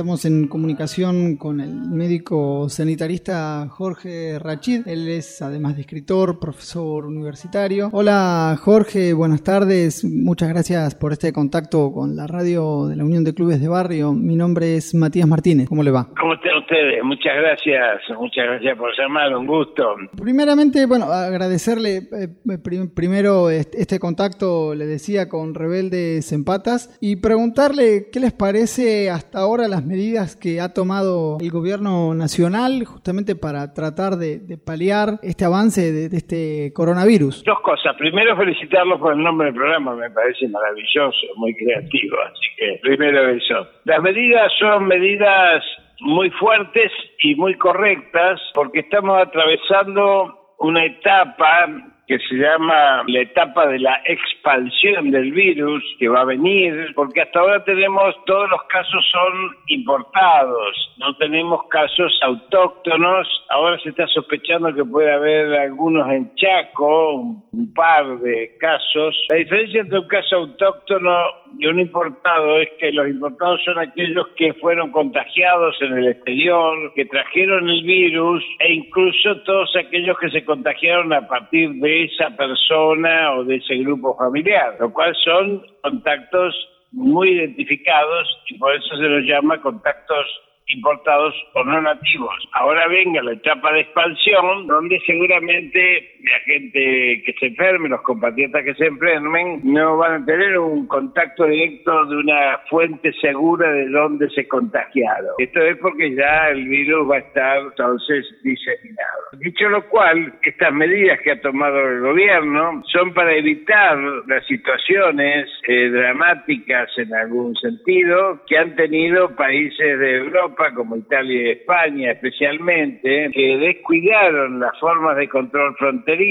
Estamos en comunicación con el médico sanitarista Jorge Rachid. Él es además de escritor, profesor universitario. Hola Jorge, buenas tardes. Muchas gracias por este contacto con la radio de la Unión de Clubes de Barrio. Mi nombre es Matías Martínez. ¿Cómo le va? ¿Cómo están ustedes? Muchas gracias. Muchas gracias por llamar. Un gusto. Primeramente, bueno, agradecerle eh, primero este contacto, le decía, con Rebeldes Empatas y preguntarle qué les parece hasta ahora las medidas que ha tomado el gobierno nacional justamente para tratar de, paliar este avance de, este coronavirus? Dos cosas. Primero, felicitarlos por el nombre del programa, me parece maravilloso, muy creativo. Así que, primero eso. Las medidas son medidas muy fuertes y muy correctas porque estamos atravesando una etapa que se llama la etapa de la expansión del virus que va a venir, porque hasta ahora tenemos, todos los casos son importados, no tenemos casos autóctonos, ahora se está sospechando que puede haber algunos en Chaco, un par de casos. La diferencia entre un caso autóctono y un importado es que los importados son aquellos que fueron contagiados en el exterior, que trajeron el virus e incluso todos aquellos que se contagiaron a partir de esa persona o de ese grupo familiar, lo cual son contactos muy identificados y por eso se los llama contactos importados o no nativos. Ahora venga la etapa de expansión, donde seguramente la gente que se enferme, los compatriotas que se enfermen, no van a tener un contacto directo de una fuente segura de dónde se contagiaron. Esto es porque ya el virus va a estar entonces diseminado. Dicho lo cual, estas medidas que ha tomado el gobierno son para evitar las situaciones eh, dramáticas en algún sentido que han tenido países de Europa como Italia y España especialmente, que descuidaron las formas de control fronterizo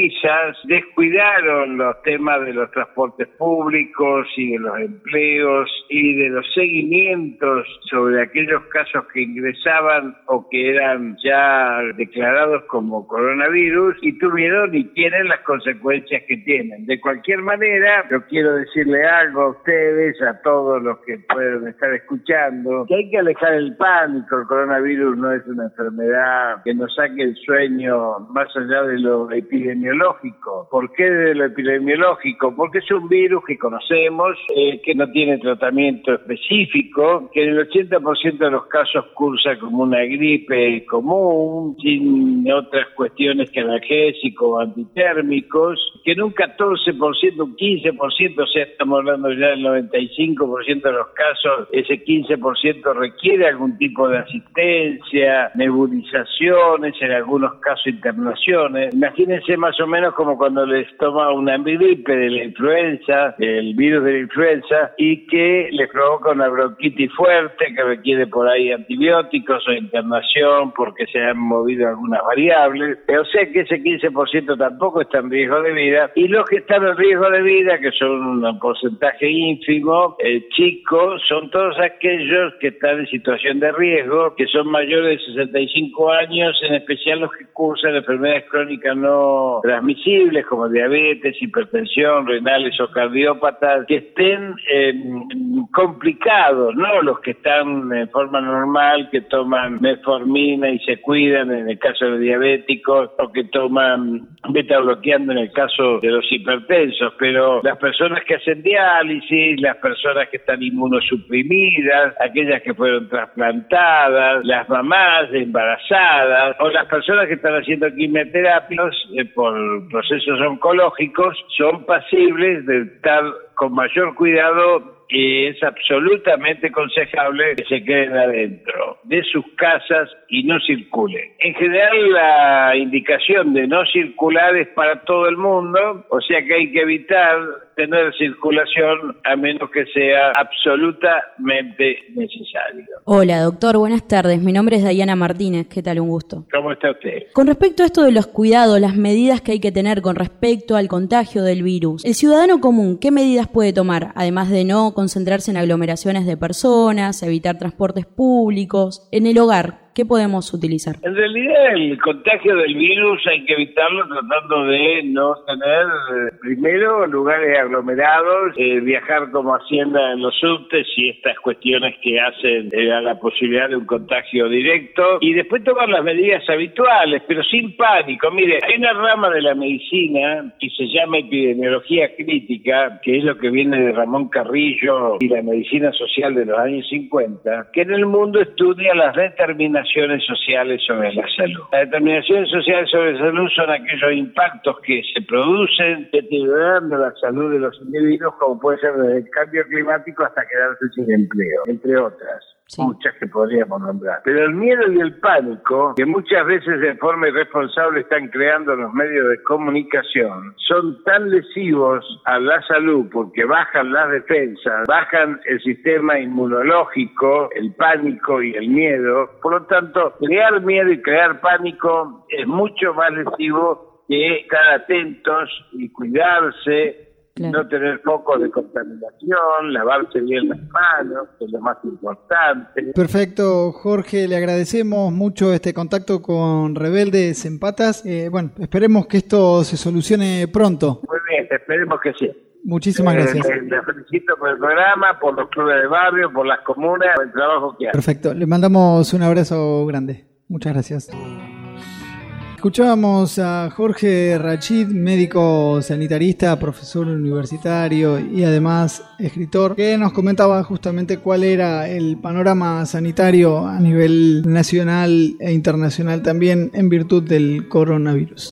descuidaron los temas de los transportes públicos y de los empleos y de los seguimientos sobre aquellos casos que ingresaban o que eran ya declarados como coronavirus y tuvieron y tienen las consecuencias que tienen. De cualquier manera, yo quiero decirle algo a ustedes, a todos los que pueden estar escuchando, que hay que alejar el pánico. El coronavirus no es una enfermedad que nos saque el sueño más allá de lo epidemiológico. ¿Por qué de lo epidemiológico? Porque es un virus que conocemos, eh, que no tiene tratamiento específico, que en el 80% de los casos cursa como una gripe común, sin otras cuestiones que analgésicos o antitérmicos, que en un 14%, un 15%, o sea, estamos hablando ya del 95% de los casos, ese 15% requiere algún tipo de asistencia, nebulizaciones, en algunos casos internaciones. Imagínense más o menos como cuando les toma una gripe de la influenza, el virus de la influenza, y que les provoca una bronquitis fuerte que requiere por ahí antibióticos o internación porque se han movido algunas variables. O sea que ese 15% tampoco está en riesgo de vida. Y los que están en riesgo de vida, que son un porcentaje ínfimo, eh, son todos aquellos que están en situación de riesgo, que son mayores de 65 años, en especial los que cursan enfermedades crónicas no transmisibles como diabetes, hipertensión, renales o cardiópatas, que estén eh, complicados, no los que están en forma normal, que toman metformina y se cuidan en el caso de diabéticos o que toman beta bloqueando en el caso de los hipertensos, pero las personas que hacen diálisis, las personas que están inmunosuprimidas, aquellas que fueron trasplantadas, las mamás embarazadas o las personas que están haciendo quimioterapias, eh, por procesos oncológicos son pasibles de estar con mayor cuidado y es absolutamente aconsejable que se queden adentro de sus casas y no circulen. En general la indicación de no circular es para todo el mundo, o sea que hay que evitar tener circulación a menos que sea absolutamente necesario. Hola, doctor, buenas tardes. Mi nombre es Diana Martínez. ¿Qué tal? Un gusto. ¿Cómo está usted? Con respecto a esto de los cuidados, las medidas que hay que tener con respecto al contagio del virus, el ciudadano común, ¿qué medidas puede tomar? Además de no concentrarse en aglomeraciones de personas, evitar transportes públicos, en el hogar, ¿Qué podemos utilizar? En realidad el contagio del virus hay que evitarlo tratando de no tener, eh, primero, lugares aglomerados, eh, viajar como hacienda en los subtes y estas cuestiones que hacen eh, a la posibilidad de un contagio directo y después tomar las medidas habituales, pero sin pánico. Mire, hay una rama de la medicina que se llama epidemiología crítica, que es lo que viene de Ramón Carrillo y la medicina social de los años 50, que en el mundo estudia las determinaciones sociales sobre la salud. Las determinaciones sociales sobre la salud son aquellos impactos que se producen deteriorando la salud de los individuos, como puede ser desde el cambio climático hasta quedarse sin empleo, entre otras muchas que podríamos nombrar. Pero el miedo y el pánico, que muchas veces de forma irresponsable están creando los medios de comunicación, son tan lesivos a la salud porque bajan las defensas, bajan el sistema inmunológico, el pánico y el miedo. Por lo tanto, crear miedo y crear pánico es mucho más lesivo que estar atentos y cuidarse no tener focos de contaminación, lavarse bien las manos, que es lo más importante. Perfecto, Jorge, le agradecemos mucho este contacto con Rebeldes en Patas. Eh, bueno, esperemos que esto se solucione pronto. Muy bien, esperemos que sí. Muchísimas eh, gracias. Le, felicito por el programa, por los clubes de barrio, por las comunas, por el trabajo que hace. Perfecto, le mandamos un abrazo grande. Muchas gracias. Escuchábamos a Jorge Rachid, médico sanitarista, profesor universitario y además escritor, que nos comentaba justamente cuál era el panorama sanitario a nivel nacional e internacional también en virtud del coronavirus.